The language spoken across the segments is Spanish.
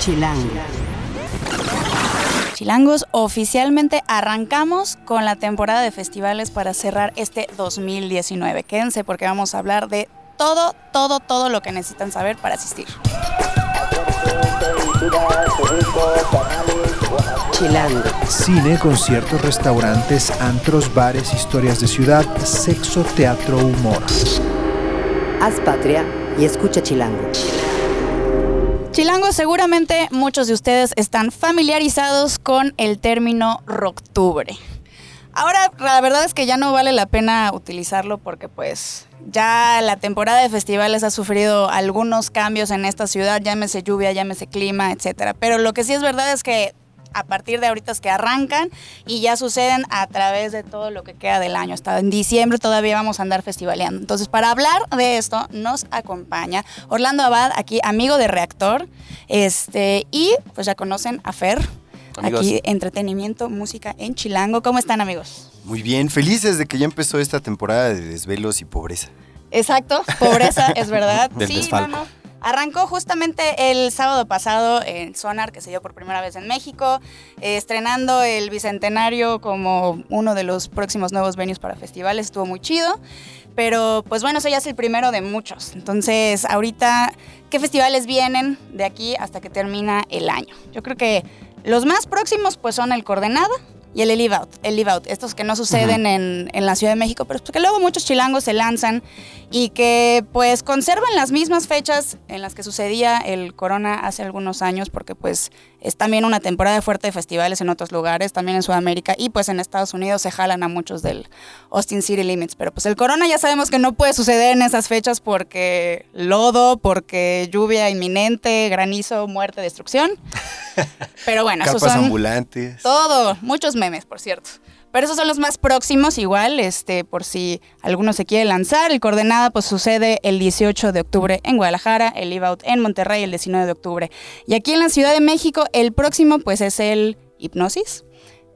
Chilango. Chilangos, oficialmente arrancamos con la temporada de festivales para cerrar este 2019. Quédense porque vamos a hablar de todo, todo, todo lo que necesitan saber para asistir. Chilango. Cine, conciertos, restaurantes, antros, bares, historias de ciudad, sexo, teatro, humor. Haz patria y escucha Chilango. Chilangos, seguramente muchos de ustedes están familiarizados con el término Rocktubre. Ahora, la verdad es que ya no vale la pena utilizarlo porque pues ya la temporada de festivales ha sufrido algunos cambios en esta ciudad, llámese lluvia, llámese clima, etcétera. Pero lo que sí es verdad es que a partir de ahorita es que arrancan y ya suceden a través de todo lo que queda del año. Hasta en diciembre todavía vamos a andar festivaleando. Entonces, para hablar de esto, nos acompaña Orlando Abad, aquí amigo de Reactor. Este, y pues ya conocen a Fer. Amigos. Aquí, entretenimiento, música en Chilango. ¿Cómo están, amigos? Muy bien, felices de que ya empezó esta temporada de desvelos y pobreza. Exacto, pobreza, es verdad. Del sí, desfalco. no, no. Arrancó justamente el sábado pasado en Sonar, que se dio por primera vez en México, eh, estrenando el Bicentenario como uno de los próximos nuevos venues para festivales. Estuvo muy chido, pero pues bueno, eso ya es el primero de muchos. Entonces, ahorita, ¿qué festivales vienen de aquí hasta que termina el año? Yo creo que los más próximos pues son el Coordenada, y el Live Out, el Live Out, estos que no suceden en, en la Ciudad de México, pero es porque luego muchos chilangos se lanzan y que pues conservan las mismas fechas en las que sucedía el Corona hace algunos años, porque pues es también una temporada fuerte de festivales en otros lugares, también en Sudamérica y pues en Estados Unidos se jalan a muchos del Austin City Limits, pero pues el Corona ya sabemos que no puede suceder en esas fechas porque lodo, porque lluvia inminente, granizo, muerte, destrucción. Pero bueno, Capas son ambulantes. todo, muchos memes, por cierto. Pero esos son los más próximos, igual, este, por si alguno se quiere lanzar. El Coordenada, pues sucede el 18 de octubre en Guadalajara, el Live Out en Monterrey el 19 de octubre. Y aquí en la Ciudad de México, el próximo, pues es el Hipnosis.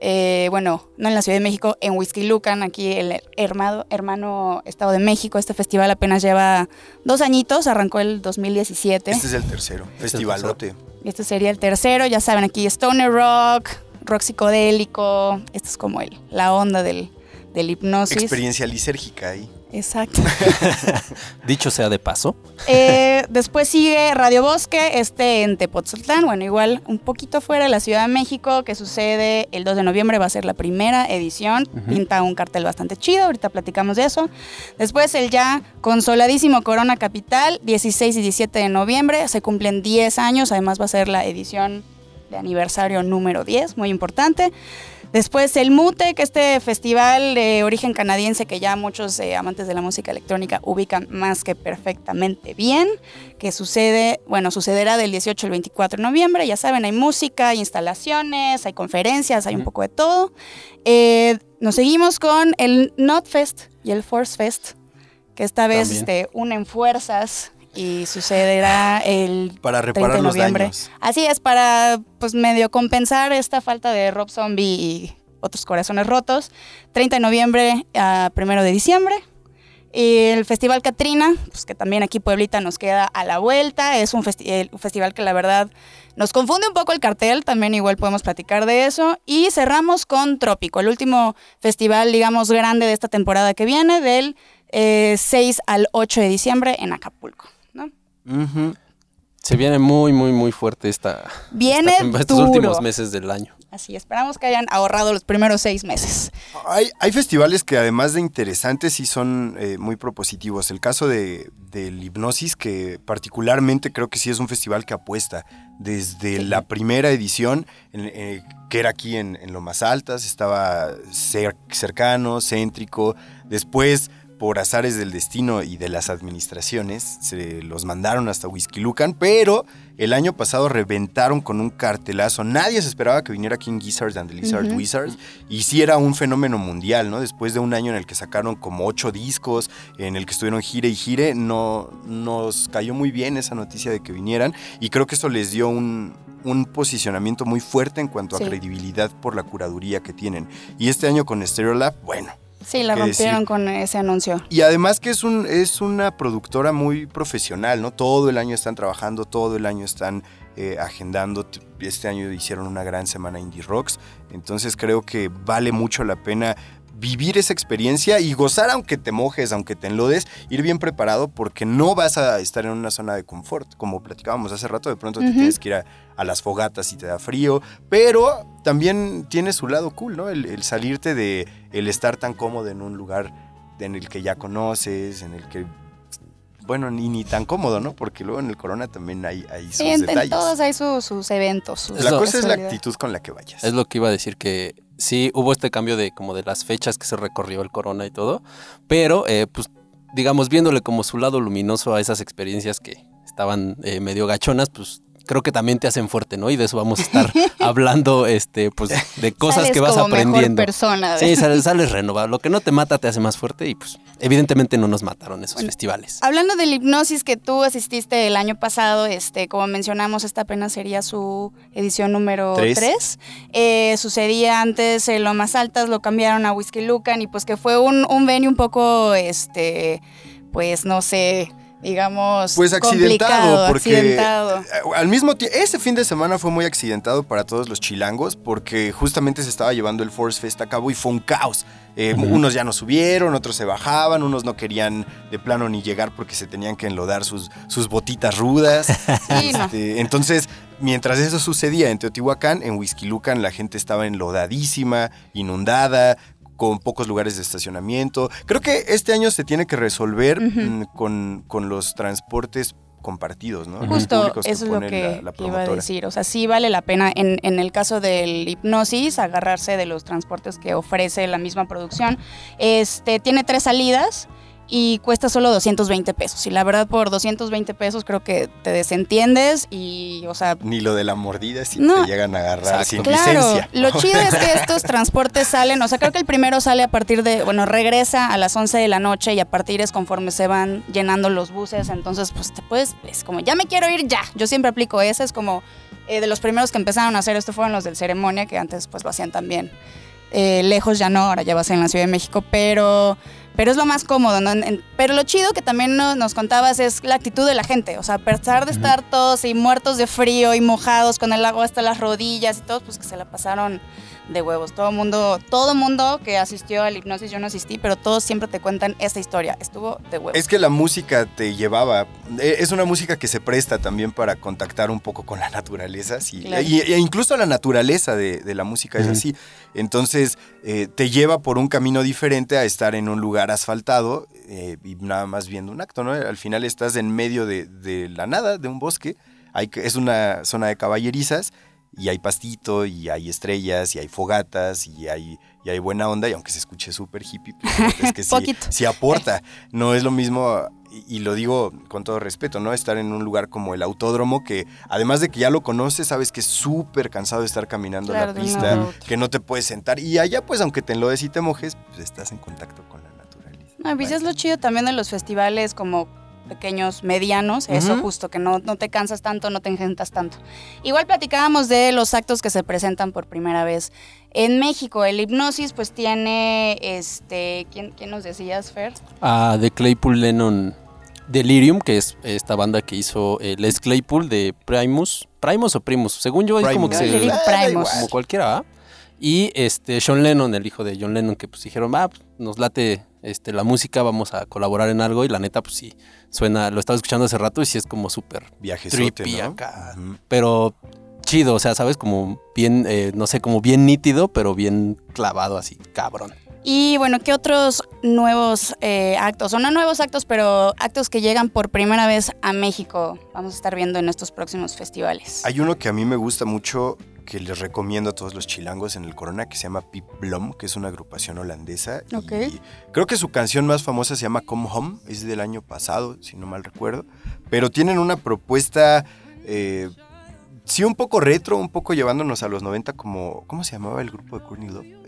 Eh, bueno, no en la Ciudad de México, en Whisky Lucan, aquí el hermano, hermano Estado de México. Este festival apenas lleva dos añitos, arrancó el 2017. Este es el tercero, festivalote. Este sería el tercero, ya saben, aquí Stoner Rock, rock psicodélico, esto es como el, la onda del, del hipnosis. Experiencia lisérgica ahí. Exacto. Dicho sea de paso. Eh, después sigue Radio Bosque, este en Tepoztlán, bueno, igual un poquito fuera de la Ciudad de México, que sucede el 2 de noviembre, va a ser la primera edición, pinta un cartel bastante chido, ahorita platicamos de eso. Después el ya consoladísimo Corona Capital, 16 y 17 de noviembre, se cumplen 10 años, además va a ser la edición de aniversario número 10, muy importante. Después el MUTEC, este festival de origen canadiense que ya muchos eh, amantes de la música electrónica ubican más que perfectamente bien, que sucede, bueno, sucederá del 18 al 24 de noviembre, ya saben, hay música, hay instalaciones, hay conferencias, hay un poco de todo. Eh, nos seguimos con el NotFest y el Force Fest, que esta vez este, unen fuerzas y sucederá el Para 30 reparar de los noviembre. daños. Así es, para pues medio compensar esta falta de Rob Zombie y otros corazones rotos. 30 de noviembre a 1 de diciembre. Y el Festival Catrina, pues que también aquí Pueblita nos queda a la vuelta. Es un, festi- el- un festival que la verdad nos confunde un poco el cartel, también igual podemos platicar de eso. Y cerramos con Trópico, el último festival, digamos, grande de esta temporada que viene, del eh, 6 al 8 de diciembre en Acapulco. Ujú. Se viene muy, muy, muy fuerte esta, Viene esta estos duro. últimos meses del año. Así, esperamos que hayan ahorrado los primeros seis meses. Hay, hay festivales que además de interesantes sí son eh, muy propositivos. El caso de, del Hipnosis, que particularmente creo que sí es un festival que apuesta desde la primera edición, en- eh, que era aquí en, en Lomas Altas, estaba cer- cercano, céntrico. Después, por azares del destino y de las administraciones, se los mandaron hasta Whisky Lucan, pero el año pasado reventaron con un cartelazo. Nadie se esperaba que viniera King Gizzard and the Lizard. Wizards. Y sí era un fenómeno mundial, ¿no? Después de un año en el que sacaron como ocho discos, en el que estuvieron gire y gire, no, nos cayó muy bien esa noticia de que vinieran. Y creo que eso les dio un, un posicionamiento muy fuerte en cuanto Sí. a credibilidad por la curaduría que tienen. Y este año con Stereolab, bueno. Sí, la rompieron decir. con ese anuncio. Y además que es, un, es una productora muy profesional, ¿no? Todo el año están trabajando, todo el año están eh, agendando. Este año hicieron una gran semana Indie Rocks. Entonces creo que vale mucho la pena vivir esa experiencia y gozar aunque te mojes, aunque te enlodes, ir bien preparado porque no vas a estar en una zona de confort. Como platicábamos hace rato, de pronto te tienes que ir a, a las fogatas y te da frío, pero también tiene su lado cool, ¿no? El, el salirte de el estar tan cómodo en un lugar en el que ya conoces, en el que, bueno, ni, ni tan cómodo, ¿no? Porque luego en el corona también hay, hay sus Sí, en, en detalles. todos hay su- sus eventos. sus la cosa es la actitud con la que vayas. Es lo que iba a decir que sí hubo este cambio de como de las fechas que se recorrió el corona y todo, pero eh, pues digamos viéndole como su lado luminoso a esas experiencias que estaban eh, medio gachonas, pues creo que también te hacen fuerte, ¿no? Y de eso vamos a estar hablando, este, pues de cosas Sales que vas como mejor aprendiendo. persona. Sí, sales, sales renovado. Lo que no te mata te hace más fuerte y pues evidentemente no nos mataron esos Bueno, festivales. Hablando del hipnosis que tú asististe el año pasado, este, como mencionamos, esta apenas sería su edición número Tres. 3. sucedía antes en Lomas Altas, lo cambiaron a Whisky Lucan y pues que fue un, un venue un poco, este, pues no sé, digamos, Pues accidentado, complicado, porque accidentado. eh, al mismo tiempo, ese fin de semana fue muy accidentado para todos los chilangos, porque justamente se estaba llevando el Force Fest a cabo y fue un caos. Eh. Unos ya no subieron, otros se bajaban, unos no querían de plano ni llegar porque se tenían que enlodar sus, sus botitas rudas. Sí, no. Este, entonces, mientras eso sucedía en Teotihuacán, en Huizquilucan la gente estaba enlodadísima, inundada, con pocos lugares de estacionamiento. Creo que este año se tiene que resolver mm, con, con los transportes compartidos, ¿no? Justo eso es lo que, la- la que iba a decir. O sea, sí vale la pena en, en el caso del hipnosis agarrarse de los transportes que ofrece la misma producción. Este tiene tres salidas y cuesta solo 220 pesos. Y la verdad, por 220 pesos creo que te desentiendes y, o sea, Ni lo de la mordida si No. te llegan a agarrar Exacto. sin Claro, licencia. lo chido es que estos transportes salen, o sea, creo que el primero sale a partir de, bueno, regresa a las 11 de la noche y a partir es conforme se van llenando los buses, entonces pues te puedes, es como, ya me quiero ir ya, yo siempre aplico ese, es como eh, de los primeros que empezaron a hacer esto fueron los del ceremonia, que antes pues lo hacían también eh, lejos ya no, ahora ya va a ser en la Ciudad de México, pero... Pero es lo más cómodo, ¿no? En- en- pero lo chido que también no- nos contabas es la actitud de la gente. O sea, a pesar de estar todos y muertos de frío y mojados con el agua hasta las rodillas y todos, pues que se la pasaron de huevos. Todo mundo, todo mundo que asistió al hipnosis, yo no asistí, pero todos siempre te cuentan esta historia. Estuvo de huevos. Es que la música te llevaba, eh, es una música que se presta también para contactar un poco con la naturaleza, sí, Claro. y, e incluso la naturaleza de, de la música es así. Entonces eh, te lleva por un camino diferente a estar en un lugar asfaltado eh, y nada más viendo un acto, ¿no? Al final estás en medio de, de la nada, de un bosque, hay, es una zona de caballerizas y hay pastito y hay estrellas y hay fogatas y hay, y hay buena onda y aunque se escuche súper hippie, pues, es que sí, sí aporta. No es lo mismo, y, y lo digo con todo respeto, ¿no? Estar en un lugar como el autódromo que además de que ya lo conoces, sabes que es súper cansado de estar caminando Claro, de la pista, que no te puedes sentar y allá pues aunque te enlodes y te mojes, pues estás en contacto con la naturaleza. No, pues es lo chido también de los festivales como pequeños, medianos, eso justo, que no, no te cansas tanto, no te engentas tanto. Igual platicábamos de los actos que se presentan por primera vez en México. El hipnosis pues tiene, este, ¿quién, quién nos decías, Fer? a The Claypool Lennon Delirium, que es esta banda que hizo eh, Les Claypool de Primus. ¿Primus o Primus? Según yo, es como que Primus. se. Ah, Primus. igual. Como cualquiera, ¿ah? Y este Sean Lennon, el hijo de John Lennon, que pues dijeron, ah, pues, nos late este, la música, vamos a colaborar en algo. Y la neta, pues sí, suena, lo estaba escuchando hace rato y sí es como súper trippy ¿no? acá. Pero chido, o sea, ¿sabes? Como bien, eh, no sé, como bien nítido, pero bien clavado así, cabrón. Y bueno, ¿qué otros nuevos eh, actos? O no nuevos actos, pero actos que llegan por primera vez a México vamos a estar viendo en estos próximos festivales. Hay uno que a mí me gusta mucho, que les recomiendo a todos los chilangos en el Corona, que se llama Pip Blom, que es una agrupación holandesa. y Ok. creo que su canción más famosa se llama Come Home, es del año pasado, si no mal recuerdo. Pero tienen una propuesta, eh, sí, un poco retro, un poco llevándonos a los 90, como, ¿cómo se llamaba el grupo de Courtney Love?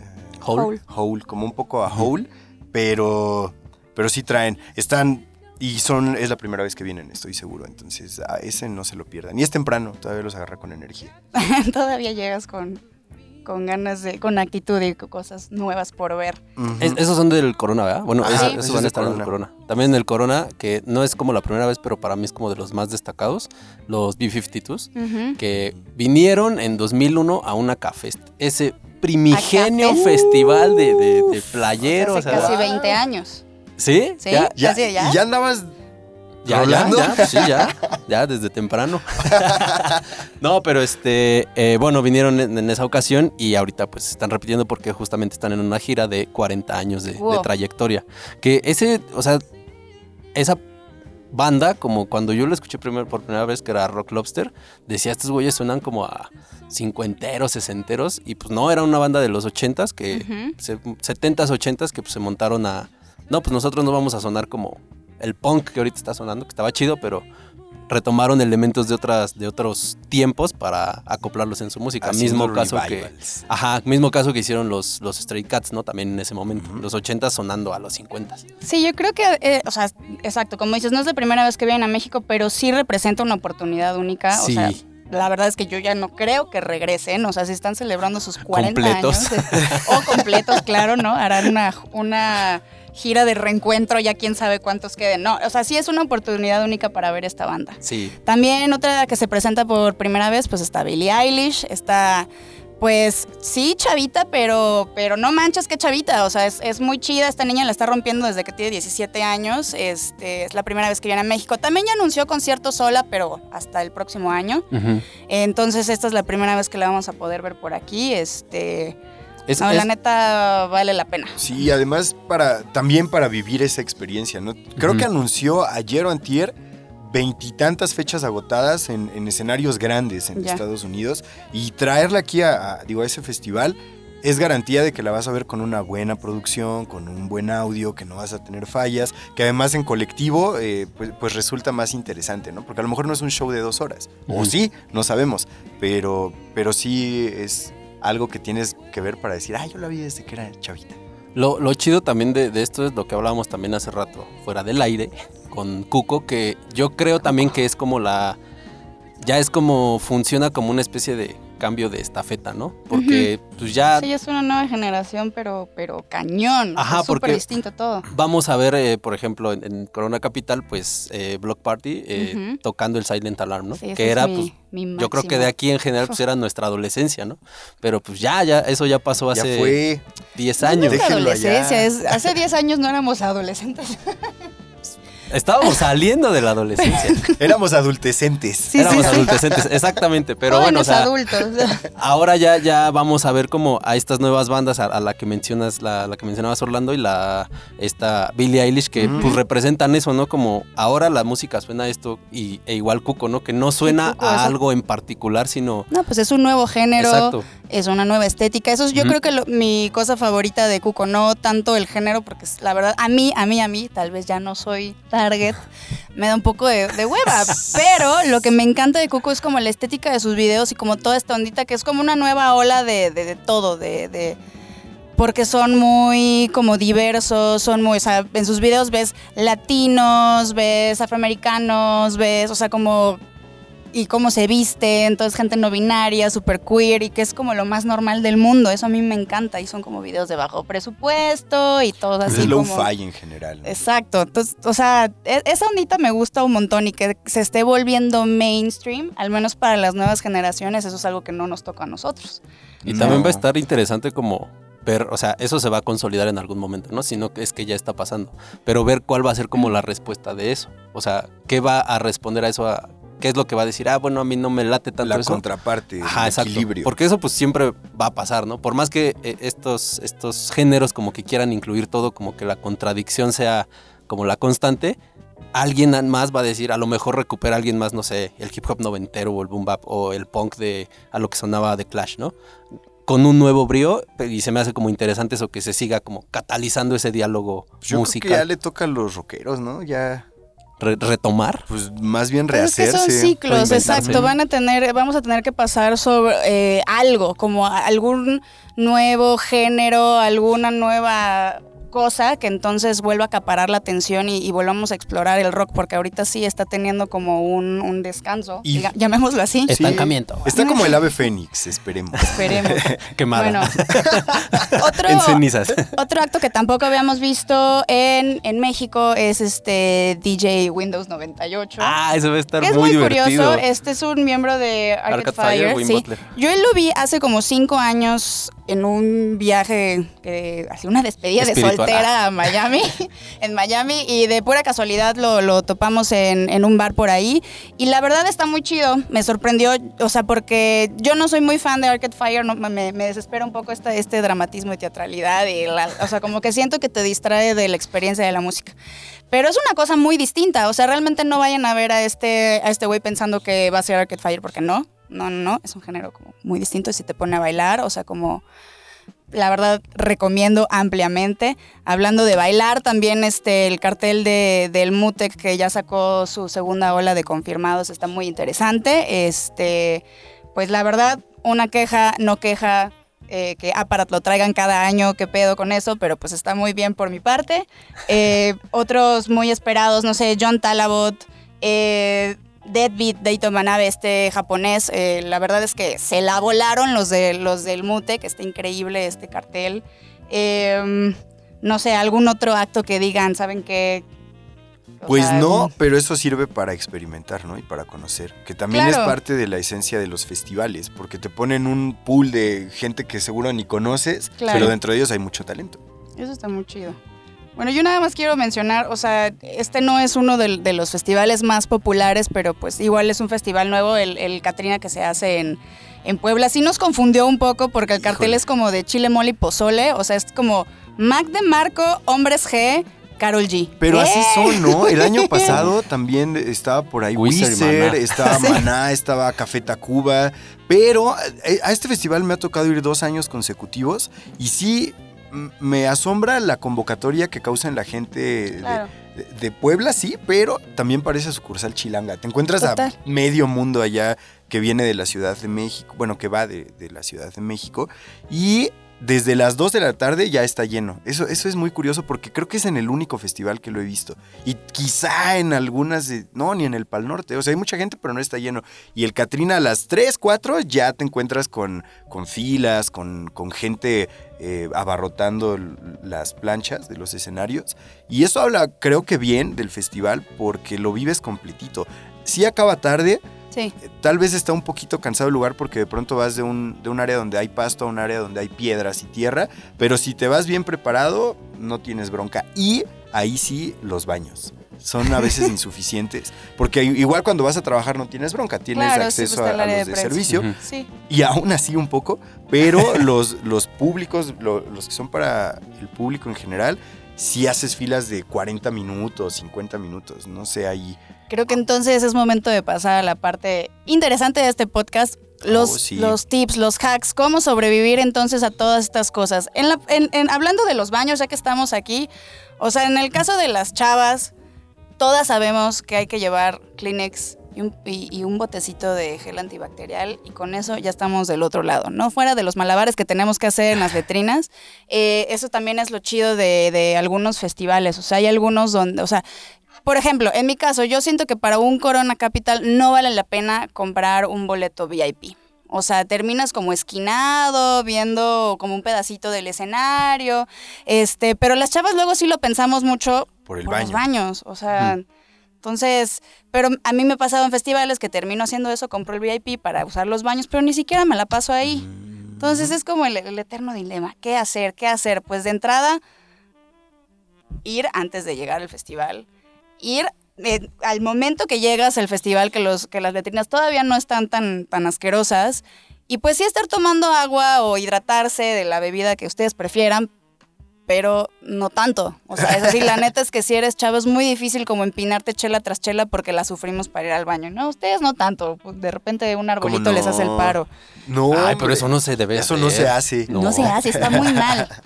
Hole. Hole, como un poco a Hole, pero, pero sí traen, están, y son, es la primera vez que vienen, estoy seguro, entonces a ese no se lo pierdan. Y es temprano, todavía los agarra con energía. Todavía llegas con, con ganas de, con actitud y con cosas nuevas por ver. Es- esos son del Corona, ¿verdad? Bueno, Ajá, esos- sí. esos van a estar en el Corona. También el Corona, que no es como la primera vez, pero para mí es como de los más destacados, los B-52s, Ujú. que vinieron en 2001 a una Cafest. Ese primigenio festival de, de, de playeros. Hace o sea, casi 20 años. ¿Sí? Sí. Ya, Ya, Así, ¿ya? ¿Y ya andabas ya, ya, pues sí, ya, ya, desde temprano. no, pero este, eh, bueno, vinieron en, en esa ocasión y ahorita pues están repitiendo porque justamente están en una gira de 40 años de, de Wow. trayectoria. Que ese, o sea, esa banda, como cuando yo lo escuché primer- por primera vez que era Rock Lobster, decía, estos güeyes suenan como a cincuenteros, sesenteros, y pues no, era una banda de los ochentas que, se- setentas, ochentas que pues, se montaron a, no, pues nosotros no vamos a sonar como el punk que ahorita está sonando, que estaba chido, pero retomaron elementos de otras de otros tiempos para acoplarlos en su música. haciendo mismo caso que? Ajá, mismo caso que hicieron los, los Stray Cats, ¿no? También en ese momento. Los 80 sonando a los 50. Sí, yo creo que, eh, o sea, exacto, como dices, no es la primera vez que vienen a México, pero sí representa una oportunidad única. Sí. O sea, la verdad es que yo ya no creo que regresen, o sea, si están celebrando sus 40 Completos. años. o completos, claro, ¿no? Harán una, una gira de reencuentro, ya quién sabe cuántos queden. No, o sea, sí es una oportunidad única para ver esta banda. Sí. También otra que se presenta por primera vez, pues está Billie Eilish, está... Pues sí, chavita, pero, pero no manches que chavita. O sea, es, es muy chida. Esta niña la está rompiendo desde que tiene 17 años. Este, es la primera vez que viene a México. También ya anunció concierto sola, pero hasta el próximo año. Entonces, esta es la primera vez que la vamos a poder ver por aquí. Este, Es- no, es- la neta vale la pena. Sí, además para también para vivir esa experiencia, ¿no? Creo que anunció ayer o antier veintitantas fechas agotadas en, en escenarios grandes en Ya. Estados Unidos y traerla aquí a, a, digo, a ese festival es garantía de que la vas a ver con una buena producción, con un buen audio, que no vas a tener fallas, que además en colectivo eh, pues, pues resulta más interesante, ¿no? Porque a lo mejor no es un show de dos horas, o sí, no sabemos, pero, pero sí es algo que tienes que ver para decir, ah, yo la vi desde que era chavita. Lo, lo chido también de, de esto es lo que hablábamos también hace rato, fuera del aire, con Cuco, que yo creo también que es como la. Ya es como. Funciona como una especie de cambio de estafeta, ¿no? Porque pues ya Sí, es una nueva generación, pero, pero cañón. Ajá, es súper porque- distinto todo. vamos a ver, eh, por ejemplo, en, en Corona Capital, pues eh, Block Party eh, tocando el Silent Alarm, ¿no? Sí, que es era, mi- pues. mi Yo creo que de aquí en general pues era nuestra adolescencia, ¿no? Pero pues ya, ya, eso ya pasó Ya hace fue. 10 No, no años. es adolescencia, es- hace 10 años no éramos adolescentes. Estábamos saliendo de la adolescencia. Éramos adultecentes. Sí, Éramos sí, sí. adolescentes, exactamente. Pero bueno, o sea, adultos. ahora ya, ya vamos a ver como a estas nuevas bandas, a, a la que mencionas, la, la que mencionabas Orlando y la esta Billie Eilish, que pues representan eso, ¿no? Como ahora la música suena a esto y, e igual Cuco, ¿no? Que no suena Cuco, a eso. algo en particular, sino. No, pues es un nuevo género, Exacto. es una nueva estética. Eso es yo creo que lo- mi cosa favorita de Cuco, no tanto el género, porque la verdad, a mí, a mí, a mí, tal vez ya no soy target, me da un poco de, hueva. Pero lo que me encanta de Cuco es como la estética de sus videos y como toda esta ondita que es como una nueva ola de, de- todo, de, de- porque son muy como diversos, son muy, o sea, en sus videos ves latinos, ves afroamericanos, ves, o sea, como y cómo se viste, entonces gente no binaria, super queer y que es como lo más normal del mundo, eso a mí me encanta y son como videos de bajo presupuesto y todo así es low como fi en general. ¿no? Exacto, entonces, o sea, e- esa ondita me gusta un montón y que se esté volviendo mainstream, al menos para las nuevas generaciones, eso es algo que no nos toca a nosotros. Y No. también va a estar interesante como ver, o sea, eso se va a consolidar en algún momento, ¿no? Sino que es que ya está pasando. Pero ver cuál va a ser como la respuesta de eso. O sea, ¿qué va a responder a eso? A, ¿Qué es lo que va a decir? Ah, bueno, a mí no me late tanto La eso. contraparte, Ajá, el exacto. equilibrio. Porque eso pues siempre va a pasar, ¿no? Por más que eh, estos, estos géneros como que quieran incluir todo, como que la contradicción sea como la constante, alguien más va a decir, a lo mejor recupera alguien más, no sé, el hip hop noventero o el boom bap o el punk de a lo que sonaba de Clash, ¿no? Con un nuevo brío y se me hace como interesante eso que se siga como catalizando ese diálogo Pues Yo creo que ya musical. le toca a los rockeros, ¿no? Ya, Re- retomar. pues más bien Pues es que rehacerse. son ciclos, exacto. Van a tener, vamos a tener que pasar sobre eh, algo, como algún nuevo género, alguna nueva cosa que entonces vuelva a acaparar la atención y, y volvamos a explorar el rock, porque ahorita sí está teniendo como un, un descanso, Y- diga- llamémoslo así. Sí. Estancamiento. Está como el ave fénix, esperemos. Esperemos. Quemada. Bueno, otro, en cenizas. otro acto que tampoco habíamos visto en, en México es este DJ Windows 98. ah, eso va a estar que es muy, muy, divertido. curioso, este es un miembro de Arcade, Arcade Fire. Fire, sí. Butler. Yo él lo vi hace como cinco años en un viaje, que, así una despedida de Espiritual. soltera a Miami, en Miami, y de pura casualidad lo, lo topamos en, en un bar por ahí. Y la verdad está muy chido, me sorprendió, o sea, porque yo no soy muy fan de Arcade Fire, no, me, me desespera un poco esta, este dramatismo y teatralidad, y la- o sea, como que siento que te distrae de la experiencia de la música. Pero es una cosa muy distinta. O sea, realmente no vayan a ver a este a este güey pensando que va a ser Arcade Fire, porque no. No, no, no. Es un género como muy distinto y si te pone a bailar, o sea, como. La verdad, recomiendo ampliamente. Hablando de bailar, también este, el cartel de, del Mutec que ya sacó su segunda ola de confirmados está muy interesante. Este, pues la verdad, una queja, no queja, eh, que Aparat lo traigan cada año, qué pedo con eso, pero pues está muy bien por mi parte. Eh, otros muy esperados, no sé, John Talabot, eh, Deadbeat, Deito Manabe, este japonés, eh, la verdad es que se la volaron los, de, los del Mute, que está increíble este cartel. Eh, no sé, algún otro acto que digan, ¿saben qué? O Pues sea, no, pero eso sirve para experimentar, ¿no? Y para conocer. Que también Claro. es parte de la esencia de los festivales, porque te ponen un pool de gente que seguro ni conoces, Claro. pero dentro de ellos hay mucho talento. Eso está muy chido. Bueno, yo nada más quiero mencionar, o sea, este no es uno de, los festivales más populares, pero pues igual es un festival nuevo, el, el Catrina que se hace en, en Puebla. Sí nos confundió un poco porque el cartel Híjole. es como de chile, mole y pozole, o sea, es como Mac de Marco, Hombres G, Carol G. Pero así son, ¿no? El año pasado también estaba por ahí Wizard y Wizard, Maná. estaba Maná, estaba Café Tacuba, pero eh, a este festival me ha tocado ir dos años consecutivos y sí me asombra la convocatoria que causa en la gente de- Claro. de, de Puebla, sí, pero también parece sucursal Chilanga. Te encuentras Total. a medio mundo allá que viene de la Ciudad de México, bueno, que va de, de la Ciudad de México y desde las 2 de la tarde ya está lleno. Eso, eso es muy curioso porque creo que es en el único festival que lo he visto. Y quizá en algunas, no, ni en el Pal Norte. O sea, hay mucha gente, pero no está lleno. Y el Catrina a las 3, 4 ya te encuentras con, con filas, con, con gente eh, abarrotando las planchas de los escenarios. Y eso habla, creo que bien del festival porque lo vives completito. Sí acaba tarde, Sí, eh, Tal vez está un poquito cansado el lugar porque de pronto vas de un, de un área donde hay pasto a un área donde hay piedras y tierra, pero si te vas bien preparado, no tienes bronca. Y ahí sí, los baños. Son a veces insuficientes, porque igual cuando vas a trabajar no tienes bronca, tienes Claro, sí, acceso pues, está a, los de servicio, sí. y aún así un poco, pero los, los públicos, lo- los que son para el público en general, si haces filas de 40 minutos, 50 minutos, no sé, ahí Creo que entonces es momento de pasar a la parte interesante de este podcast. Los, Oh, sí. los tips, los hacks, cómo sobrevivir entonces a todas estas cosas. En la- en- en- hablando de los baños, ya que estamos aquí, o sea, en el caso de las chavas, todas sabemos que hay que llevar Kleenex y un, y- y un botecito de gel antibacterial y con eso ya estamos del otro lado, ¿no? Fuera de los malabares que tenemos que hacer en las letrinas, eh, eso también es lo chido de, de algunos festivales, o sea, hay algunos donde, o sea, por ejemplo, en mi caso, yo siento que para un Corona Capital no vale la pena comprar un boleto VIP. O sea, terminas como esquinado, viendo como un pedacito del escenario. Este, pero las chavas luego sí lo pensamos mucho por el por baño. los baños. O sea, entonces, pero a mí me ha pasado en festivales que termino haciendo eso, compro el VIP para usar los baños, pero ni siquiera me la paso ahí. Entonces es como el, eterno dilema. ¿Qué hacer? ¿Qué hacer? Pues de entrada, ir antes de llegar al festival. Ir eh, al momento que llegas al festival, que, los, que las letrinas todavía no están tan, tan asquerosas. Y pues sí estar tomando agua o hidratarse de la bebida que ustedes prefieran, pero no tanto. O sea, es así, la neta es que si eres chavo es muy difícil como empinarte chela tras chela porque la sufrimos para ir al baño. No, ustedes no tanto. pues, De repente un arbolito les hace el no? paro. No, Ay, pero eso no se debe Eso no se hace. No, se hace, está muy mal.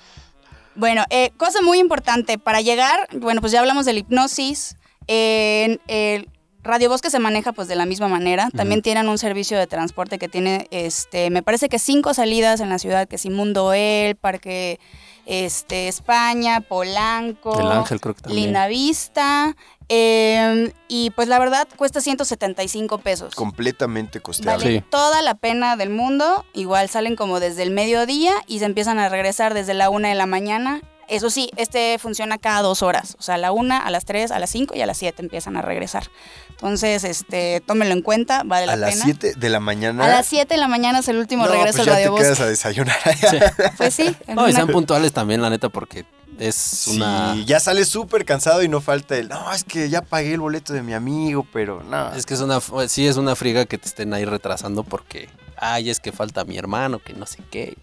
Bueno, eh, cosa muy importante, para llegar, bueno, pues ya hablamos del hipnosis. en el- Radio Bosque se maneja pues de la misma manera. También tienen un servicio de transporte que tiene, este, me parece que cinco salidas en la ciudad, que es Mundo El, Parque este, España, Polanco, El Ángel creo que también. Linda Vista. eh, y pues la verdad cuesta 175 pesos. Completamente costeado. Vale Sí. toda la pena del mundo. Igual salen como desde el mediodía y se empiezan a regresar desde la una de la mañana. Eso sí, este funciona cada dos horas. O sea, a la una, a las tres, a las cinco y a las siete empiezan a regresar. Entonces, este, tómenlo en cuenta, vale la A las pena. 7 de la mañana. A las 7 de la mañana es el último no, regreso pues al ya Radio te quedas a desayunar. Pues sí. en No, y sean puntuales también, la neta, porque es Sí, una... ya sales súper cansado y no falta el, no, es que ya pagué el boleto de mi amigo, pero no. Es que es una... Sí, es una friga que te estén ahí retrasando porque... Ay, es que falta mi hermano, que no sé qué.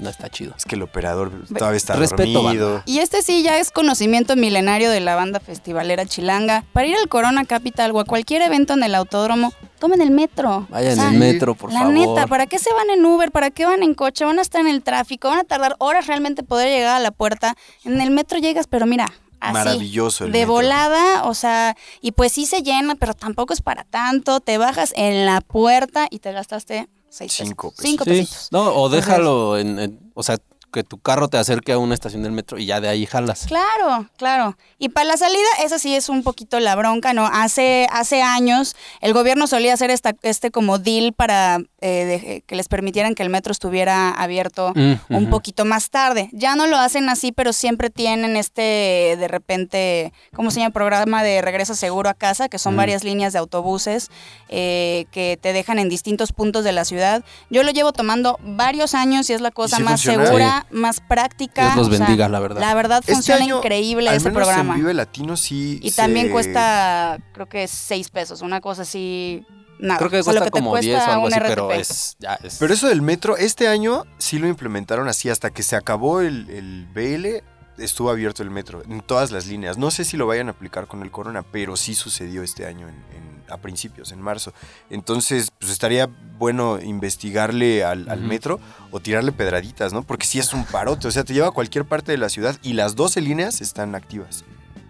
No está chido. Es que el operador todavía está Respeto, dormido. Y este sí ya es conocimiento milenario de la banda festivalera chilanga. Para ir al Corona Capital o a cualquier evento en el autódromo, tomen el metro. Vayan O sea, en el metro, por la favor. neta, ¿para qué se van en Uber? ¿Para qué van en coche? Van a estar en el tráfico, van a tardar horas realmente poder llegar a la puerta. En el metro llegas, pero mira, así. Maravilloso el de metro. volada, o sea, y pues sí se llena, pero tampoco es para tanto. Te bajas en la puerta y te gastaste seis Cinco pesos. Cinco Sí. pesitos. No, o déjalo en, en- O sea, que tu carro te acerque a una estación del metro y ya de ahí jalas. Claro, claro. Y para la salida, esa sí es un poquito la bronca, ¿no? Hace, hace años el gobierno solía hacer esta, este como deal para eh, de- que les permitieran que el metro estuviera abierto Mm, un poquito más tarde. Ya no lo hacen así, pero siempre tienen este, de repente, ¿cómo se llama? Programa de regreso seguro a casa, que son Mm. varias líneas de autobuses eh, que te dejan en distintos puntos de la ciudad. Yo lo llevo tomando varios años y es la cosa sí más funciona? segura, más práctica. Dios los o sea, bendiga, la verdad. La verdad Este funciona año, increíble al ese menos programa. En Vive Latino sí. Y se- también cuesta, creo que seis pesos, una cosa así. Nada. Creo que O sea, lo cuesta como 10 o algo así, pero es... Ya, es Pero eso del metro, este año sí lo implementaron así, hasta que se acabó el, el BL, estuvo abierto el metro en todas las líneas. No sé si lo vayan a aplicar con el corona, pero sí sucedió este año en- en- a principios, en marzo. Entonces, pues estaría bueno investigarle al, metro o tirarle pedraditas, ¿no? Porque sí es un parote, o sea, te lleva a cualquier parte de la ciudad y las 12 líneas están activas.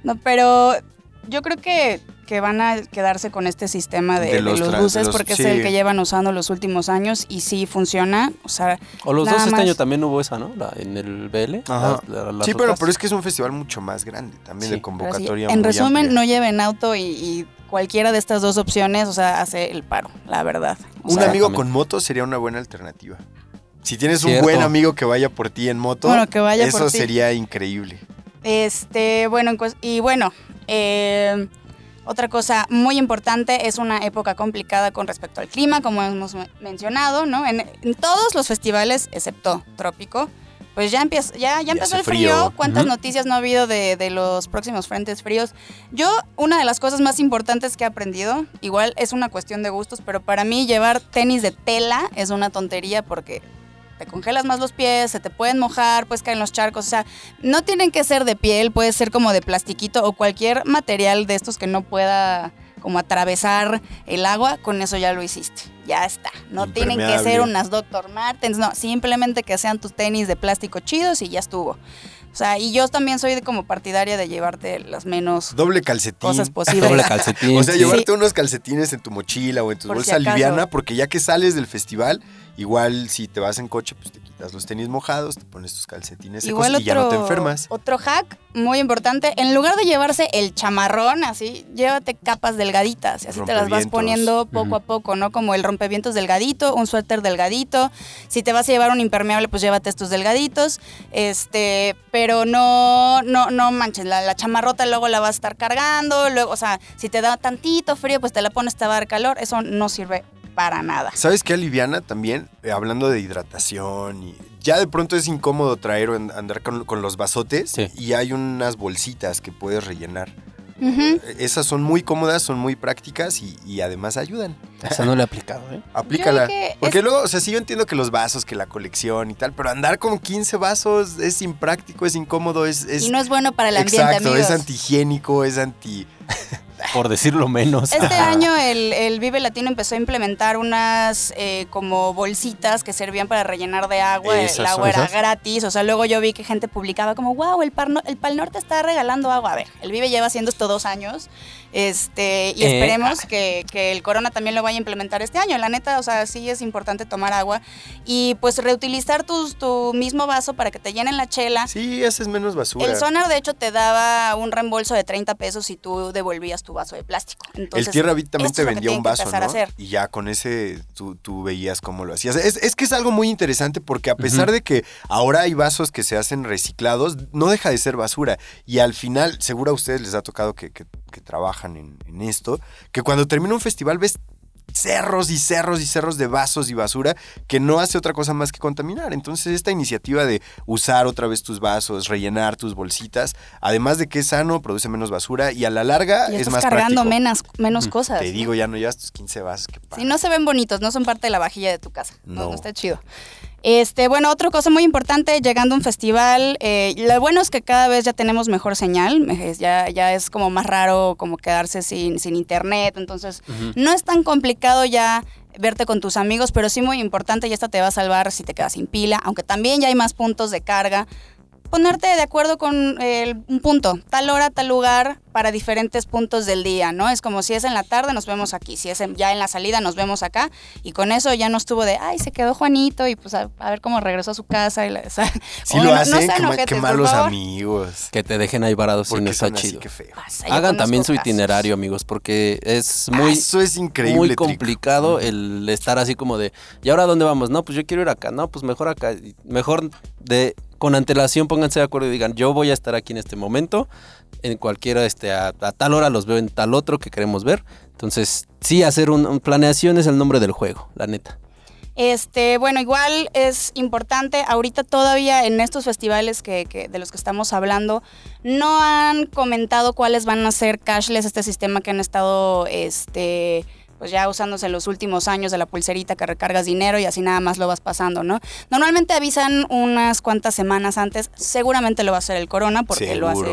No, pero yo creo que, que van a quedarse con este sistema de, De de los de buses los- porque sí. es el que llevan usando los últimos años y sí funciona. O sea, O los dos este año también hubo esa, ¿no? La- en el BL. Ajá. la- la- las sí, pero, pero es que es un festival mucho más grande, también Sí. de sí, convocatoria. en muy resumen, amplia. no lleven auto y, y cualquiera de estas dos opciones, o sea, hace el paro, la verdad. O Un sea, amigo con moto sería una buena alternativa. Si tienes un buen amigo que vaya por ti en moto, Bueno, que vaya eso por ti. sería increíble. Este, bueno, y bueno, eh, otra cosa muy importante es una época complicada con respecto al clima, como hemos me- mencionado, ¿no? En, en todos los festivales, excepto Trópico, pues ya, empieza, ya, ya empezó el frío. frío. ¿Cuántas noticias no ha habido de, de los próximos frentes fríos? Yo, una de las cosas más importantes que he aprendido, igual es una cuestión de gustos, pero para mí llevar tenis de tela es una tontería porque te congelas más los pies, se te pueden mojar, puedes caer en los charcos, o sea, no tienen que ser de piel, puede ser como de plastiquito o cualquier material de estos que no pueda como atravesar el agua, con eso ya lo hiciste. Ya está. No tienen que ser unas Dr. Martens, no, simplemente que sean tus tenis de plástico chidos y ya estuvo. O sea, y yo también soy de como partidaria de llevarte las menos Doble calcetín. cosas posibles. Doble calcetín. O sea, sí. llevarte unos calcetines en tu mochila o en tu Por si bolsa acaso. liviana, porque ya que sales del festival, igual si te vas en coche, pues te quitas los tenis mojados, te pones tus calcetines secos Igual y ya no te enfermas. Otro hack muy importante, en lugar de llevarse el chamarrón así, llévate capas delgaditas y así te las vas poniendo poco a poco, ¿no? Como el rompevientos delgadito, un suéter delgadito. Si te vas a llevar un impermeable, pues llévate estos delgaditos. Este, pero no, no, no manches, la, la chamarrota luego la vas a estar cargando, luego, o sea, si te da tantito frío, pues te la pones, te va a dar calor, eso no sirve para nada. ¿Sabes qué aliviana también? Eh, hablando de hidratación y ya de pronto es incómodo traer o an- andar con, con los vasotes Sí. y hay unas bolsitas que puedes rellenar. Eh, Esas son muy cómodas, son muy prácticas y, y además ayudan. Esa no le he aplicado, ¿eh? Aplícala. Porque es- luego, o sea, sí yo entiendo que los vasos, que la colección y tal, pero andar con 15 vasos es impráctico, es incómodo, es... es Y no es bueno para el ambiente, exacto, amigos. es antihigiénico, es anti... por decirlo menos. Este Ajá. año el, el Vive Latino empezó a implementar unas eh, como bolsitas que servían para rellenar de agua. Esas el agua era esas. gratis. O sea, luego yo vi que gente publicaba como, wow, el, Par No- el Pal Norte está regalando agua. A ver, el Vive lleva haciendo esto dos años. Este, y Eh, esperemos que, que el Corona también lo vaya a implementar este año. La neta, o sea, sí es importante tomar agua. Y pues reutilizar tus, tu mismo vaso para que te llenen la chela. Sí, haces menos basura. El Sonar, de hecho, te daba un reembolso de 30 pesos si tú devolvías tu vaso de plástico. Entonces, el Tierra Beat también te vendía un vaso, ¿no? Y ya con ese tú, tú veías cómo lo hacías. Es, es que es algo muy interesante porque a pesar de que ahora hay vasos que se hacen reciclados, no deja de ser basura. Y al final, seguro a ustedes les ha tocado que, que- que trabajan en, en esto, que cuando termina un festival ves cerros y cerros y cerros de vasos y basura que no hace otra cosa más que contaminar. Entonces esta iniciativa de usar otra vez tus vasos, rellenar tus bolsitas, además de que es sano, produce menos basura y a la larga Y es estás más cargando práctico. menos, menos cosas. Te digo, ya no llevas tus 15 vasos. padre. Si no se ven bonitos, no son parte de la vajilla de tu casa. No, No. no está chido. Este, bueno, otra cosa muy importante, llegando a un festival, eh, lo bueno es que cada vez ya tenemos mejor señal, ya, ya es como más raro como quedarse sin, sin internet, entonces no es tan complicado ya verte con tus amigos, pero sí muy importante y esta te va a salvar si te quedas sin pila, aunque también ya hay más puntos de carga. Ponerte de acuerdo con eh, un punto, tal hora, tal lugar, para diferentes puntos del día, ¿no? Es como si es en la tarde, nos vemos aquí, si es en- ya en la salida, nos vemos acá, y con eso ya no estuvo de, ay, se quedó Juanito, y pues a, a ver cómo regresó a su casa. Y la, o sea, Sí o lo no- no hacen, sean qué, ojetes, malos amigos. Que te dejen ahí varados Porque no está así, chido. qué feo. Pasa, Hagan también su casos. itinerario, amigos, porque es muy, eso es increíble. muy complicado el estar así como de, ¿y ahora dónde vamos? No, pues yo quiero ir acá. No, pues mejor acá. Mejor de con antelación pónganse de acuerdo y digan, yo voy a estar aquí en este momento, en cualquiera, este, a, tal hora los veo en tal otro que queremos ver. Entonces, sí, hacer un, un- planeación es el nombre del juego, la neta. Este, bueno, igual es importante, ahorita todavía en estos festivales que, que- de los que estamos hablando, no han comentado cuáles van a ser cashless, este sistema que han estado, este, pues ya usándose en los últimos años de la pulserita que recargas dinero y así nada más lo vas pasando, ¿no? Normalmente avisan unas cuantas semanas antes, seguramente lo va a hacer el Corona porque lo hace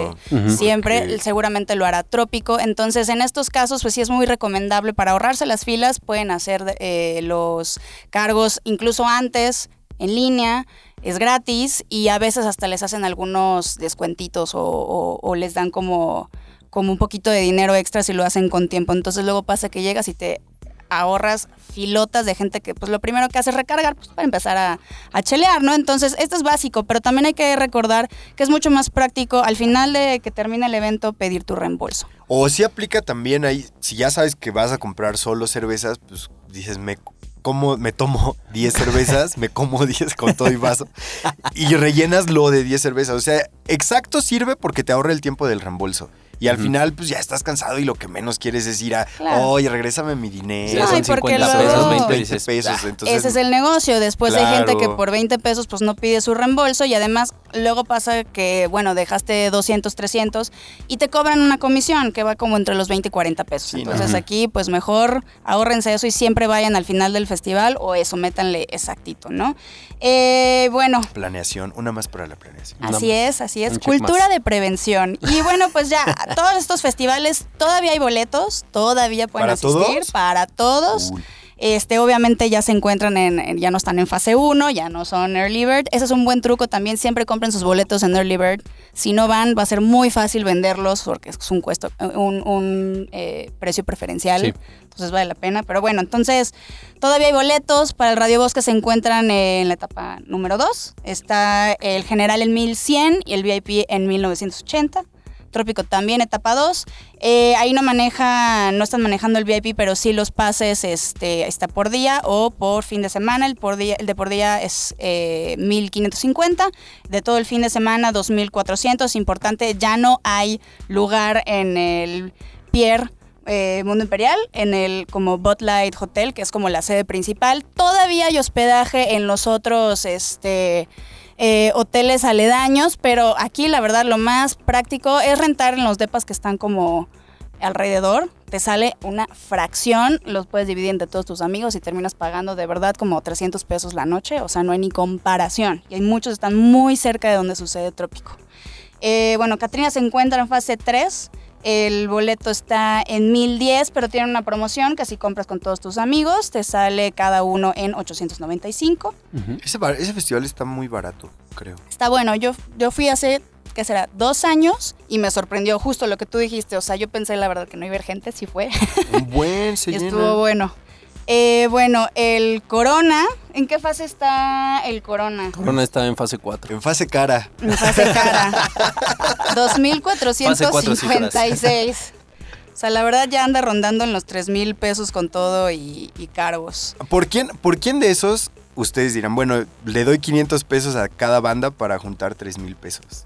siempre, seguramente lo hará trópico. Entonces, en estos casos, pues sí es muy recomendable para ahorrarse las filas, pueden hacer eh, los cargos incluso antes, en línea, es gratis y a veces hasta les hacen algunos descuentitos o, o- o les dan como, como un poquito de dinero extra si lo hacen con tiempo. Entonces luego pasa que llegas y te ahorras filotas de gente que pues lo primero que hace es recargar pues, para empezar a, a chelear, ¿no? Entonces esto es básico, pero también hay que recordar que es mucho más práctico al final de que termine el evento pedir tu reembolso. O si aplica también ahí, si ya sabes que vas a comprar solo cervezas, pues dices, me como me tomo 10 cervezas, me como 10 con todo y vaso y rellenas lo de 10 cervezas. O sea, exacto sirve porque te ahorra el tiempo del reembolso. Y al final, pues ya estás cansado y lo que menos quieres es ir a, Claro. oye, regrésame mi dinero. Sí, No, son y porque 50 luego- pesos, 20 20 dices, pesos. "Ah". Entonces, Ese es el negocio. Después hay gente que Claro. por 20 pesos pues no pide su reembolso y además luego pasa que, bueno, dejaste 200, 300 y te cobran una comisión que va como entre los 20 y 40 pesos. Entonces aquí pues mejor ahórrense eso y siempre vayan al final del festival o eso, métanle exactito, ¿no? Eh, bueno, Planeación, una más para la planeación. Así es, así es. un Cultura de prevención. Y bueno, pues ya, todos estos festivales, todavía hay boletos, todavía pueden ¿Para asistir todos? para todos. Este, obviamente ya se encuentran en, en- ya no están en fase 1, ya no son Early Bird. Ese es un buen truco también, siempre compren sus boletos en Early Bird. Si no van, va a ser muy fácil venderlos porque es un, cuesto, un, un, eh, precio preferencial. Sí. Entonces vale la pena. Pero bueno, entonces todavía hay boletos. Para el Radio Bosque se encuentran en la etapa número 2. Está el general en 1100 y el VIP en 1980. Trópico también, etapa 2. Eh, ahí no maneja, no están manejando el VIP, pero sí los pases este, está por día o por fin de semana. El, por día, el de por día es eh, 1550. De todo el fin de semana, 2400. Importante, ya no hay lugar en el Pier eh, Mundo Imperial, en el como Botlight Hotel, que es como la sede principal. Todavía hay hospedaje en los otros este, eh, hoteles aledaños, pero aquí la verdad lo más práctico es rentar en los depas que están como alrededor. Te sale una fracción, los puedes dividir entre todos tus amigos y terminas pagando de verdad como 300 pesos la noche, o sea, no hay ni comparación. Y hay muchos que están muy cerca de donde sucede Trópico. Eh, bueno, Catrina se encuentra en fase 3. El boleto está en 1010, pero tiene una promoción que si compras con todos tus amigos, te sale cada uno en 895. Ese, bar- ese festival está muy barato, creo. Está bueno, yo, yo fui hace, ¿qué será? Dos años y me sorprendió justo lo que tú dijiste. O sea, yo pensé la verdad que no iba a haber gente, sí fue. Un buen se estuvo bueno. Eh, bueno, el Corona, ¿en qué fase está el Corona? Corona está en fase 4. En fase cara. En fase cara. Fase cuatro 2.456. O sea, la verdad ya anda rondando en los 3 mil pesos con todo y, y cargos. ¿Por quién, ¿Por quién de esos ustedes dirán, bueno, le doy 500 pesos a cada banda para juntar 3 mil pesos?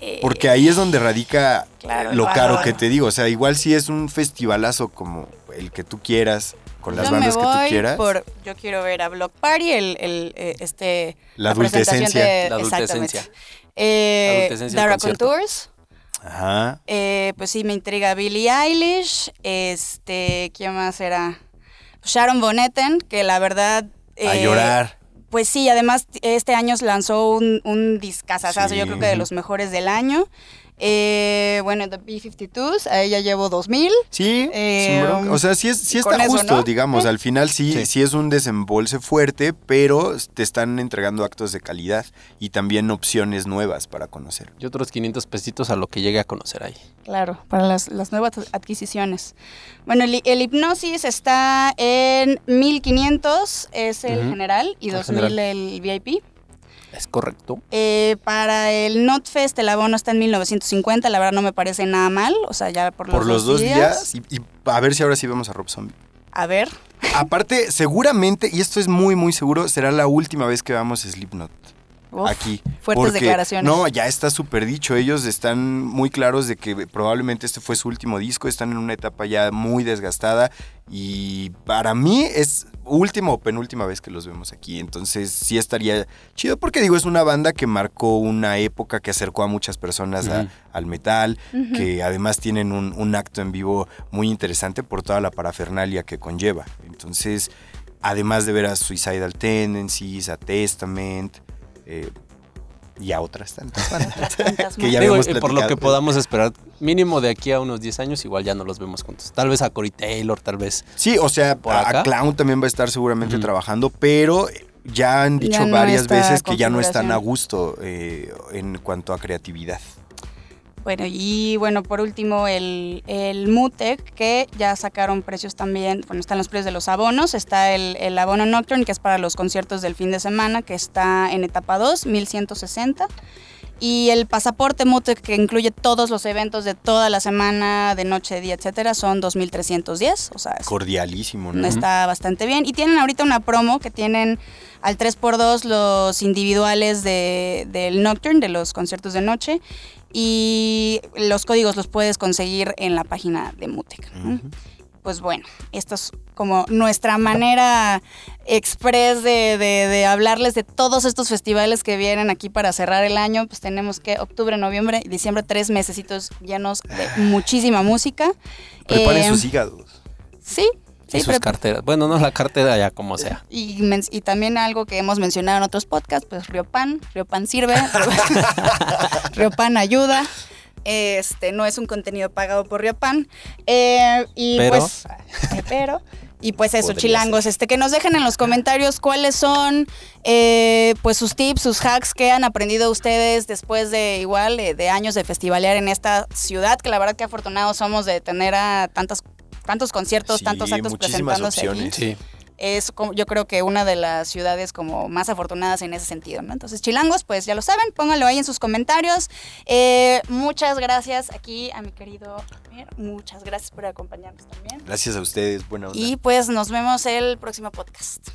Eh, Porque ahí es donde radica Claro, lo caro que te digo. O sea, igual si es un festivalazo como el que tú quieras, con las yo bandas me que tú quieras. por, yo quiero ver a Block Party, el, el, eh, este, La presentación adultecencia. de- La adultecencia. Eh, La adultecencia Dara. Contours. Ajá. Eh, pues sí, me intriga Billie Eilish. Este, ¿quién más era? Sharon Von Etten, que la verdad. A llorar. Pues sí, además este año lanzó un, un discazazazo, Sí. yo creo que de los mejores del año. Eh, bueno, The B-52s, a ella llevo 2000. Sí, Eh, sin o sea, sí, es, sí está eso, justo, ¿no? digamos. Eh. Al final sí, Sí. sí. es un desembolse fuerte, pero te están entregando actos de calidad y también opciones nuevas para conocer. Y otros 500 pesitos a lo que llegue a conocer ahí. Claro, para las, las nuevas adquisiciones. Bueno, el, el hipnosis está en 1500, es el general, y El 2000 general. el VIP. Es correcto. Eh, para el NotFest el abono está en 1950, la verdad no me parece nada mal, o sea, ya por los, Por los dos días, y, y a ver si ahora sí vemos a Rob Zombie. A ver, Aparte, seguramente, y esto es muy, muy seguro, será la última vez que veamos Slipknot uf, aquí. fuertes Porque, declaraciones. No, ya está súper dicho. Ellos están muy claros de que probablemente este fue su último disco. Están en una etapa ya muy desgastada. Y para mí es última o penúltima vez que los vemos aquí. Entonces sí estaría chido porque digo, es una banda que marcó una época que acercó a muchas personas a- al metal. Que además tienen un, un acto en vivo muy interesante por toda la parafernalia que conlleva. Entonces, además de ver a Suicidal Tendencies, a Testament, eh, y a otras tantas bandas. Tantas que ya Digo, eh, por lo que podamos esperar, mínimo de aquí a unos 10 años, igual ya no los vemos juntos. Tal vez a Cory Taylor, tal vez. Sí, o sea, por a, acá. a Clown también va a estar seguramente trabajando, pero ya han dicho Ya no varias veces que ya no están a gusto eh, en cuanto a creatividad. Bueno, y bueno, por último el, el Mutec, que ya sacaron precios también, bueno, están los precios de los abonos, está el, el abono Nocturne, que es para los conciertos del fin de semana, que está en etapa 2, 1160. Y el pasaporte Mutec, que incluye todos los eventos de toda la semana, de noche, de día, etcétera, son 2310. O sea, es- Cordialísimo, ¿no? está bastante bien. Y tienen ahorita una promo que tienen al 3x2 los individuales de, del Nocturne, de los conciertos de noche. Y los códigos los puedes conseguir en la página de Mutec. Pues bueno, esto es como nuestra manera express de, de- de hablarles de todos estos festivales que vienen aquí para cerrar el año. Pues tenemos que octubre, noviembre y diciembre, tres mesecitos llenos de muchísima música. Preparen Eh, sus hígados. Sí, y sus carteras. Bueno, no la cartera ya como sea. y, también algo que hemos mencionado en otros podcasts, pues Riopan, Riopan sirve, Riopan ayuda. Este no es un contenido pagado por Riopan. Eh, y Pero. pues, eh, pero. Y pues eso, Podría chilangos, este, que nos dejen en los comentarios cuáles son eh, pues sus tips, sus hacks que han aprendido ustedes después de igual eh, de años de festivalear en esta ciudad, que la verdad que afortunados somos de tener a tantas, tantos conciertos, Sí, tantos actos presentándose aquí. Sí. es como, yo creo que una de las ciudades como más afortunadas en ese sentido, ¿no? Entonces, chilangos, pues ya lo saben, pónganlo ahí en sus comentarios. Eh, muchas gracias aquí a mi querido muchas gracias por acompañarnos también. Gracias a ustedes, buena onda. Y pues nos vemos el próximo podcast.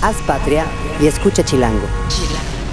Haz patria y escucha Chilango. Chilango.